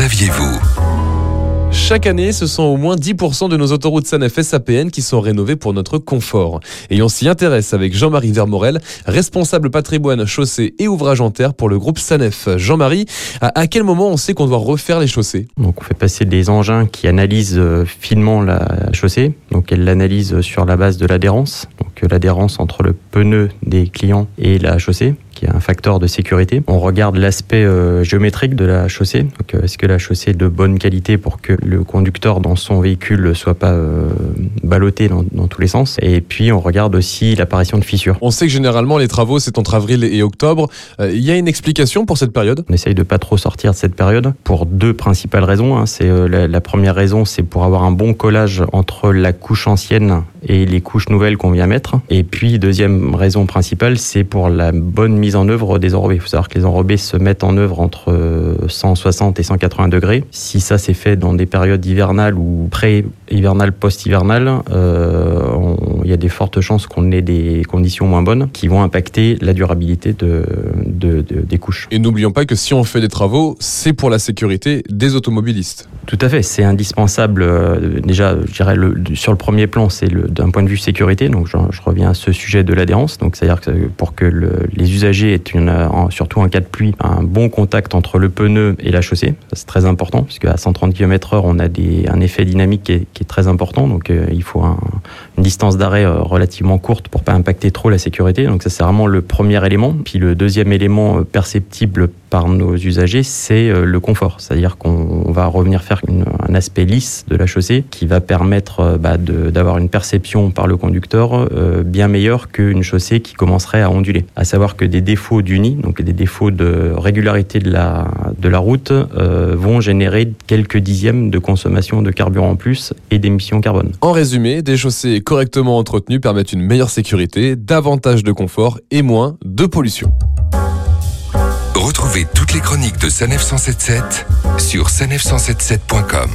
saviez-vous chaque année, ce sont au moins 10% de nos autoroutes SANEF SAPN qui sont rénovées pour notre confort. Et on s'y intéresse avec Jean-Marie Vermorel, responsable patrimoine, chaussée et ouvrage en terre pour le groupe SANEF. Jean-Marie, à, quel moment on sait qu'on doit refaire les chaussées? Donc on fait passer des engins qui analysent euh, finement la chaussée. Donc elle l'analyse sur la base de l'adhérence. Donc euh, l'adhérence entre le pneu des clients et la chaussée qui est un facteur de sécurité. On regarde l'aspect euh, géométrique de la chaussée. Donc, euh, est-ce que la chaussée est de bonne qualité pour que le conducteur dans son véhicule ne soit pas euh, ballotté dans, dans, tous les sens? Et puis, on regarde aussi l'apparition de fissures. On sait que généralement, les travaux, c'est entre avril et octobre. Il y a une explication pour cette période? On essaye de pas trop sortir de cette période pour deux principales raisons. Hein. C'est la, la première raison, c'est pour avoir un bon collage entre la couche ancienne et les couches nouvelles qu'on vient mettre. Et puis, deuxième raison principale, c'est pour la bonne mise en œuvre des enrobés. Il faut savoir que les enrobés se mettent en œuvre entre 160 et 180 degrés. Si ça s'est fait dans des périodes hivernales ou pré-hivernales, post-hivernales, euh, y a des fortes chances qu'on ait des conditions moins bonnes qui vont impacter la durabilité de, de, des couches. Et n'oublions pas que si on fait des travaux, c'est pour la sécurité des automobilistes. Tout à fait, c'est indispensable. Euh, déjà, je dirais le, sur le premier plan, c'est d'un point de vue sécurité. Donc, je, je, reviens à ce sujet de l'adhérence. Donc, c'est-à-dire que pour que le, les usagers aient une, surtout en cas de pluie, un bon contact entre le pneu et la chaussée. C'est très important puisque à 130 km/h, on a des, un effet dynamique qui est, qui est très important. Donc, euh, il faut un, une distance d'arrêt euh, relativement courte pour pas impacter trop la sécurité. Donc, ça c'est vraiment le premier élément. Puis le deuxième élément perceptible par nos usagers, c'est euh, le confort. C'est-à-dire qu'on va revenir faire un aspect lisse de la chaussée qui va permettre euh, bah, d'avoir une perception par le conducteur euh, bien meilleure qu'une chaussée qui commencerait à onduler. À savoir que des défauts d'uni, donc des défauts de régularité de la, de la route, euh, vont générer quelques dixièmes de consommation de carburant en plus et d'émissions carbone. En résumé, des chaussées correctement permettent une meilleure sécurité, davantage de confort et moins de pollution. Retrouvez toutes les chroniques de Sanef 177 sur sanef177.com.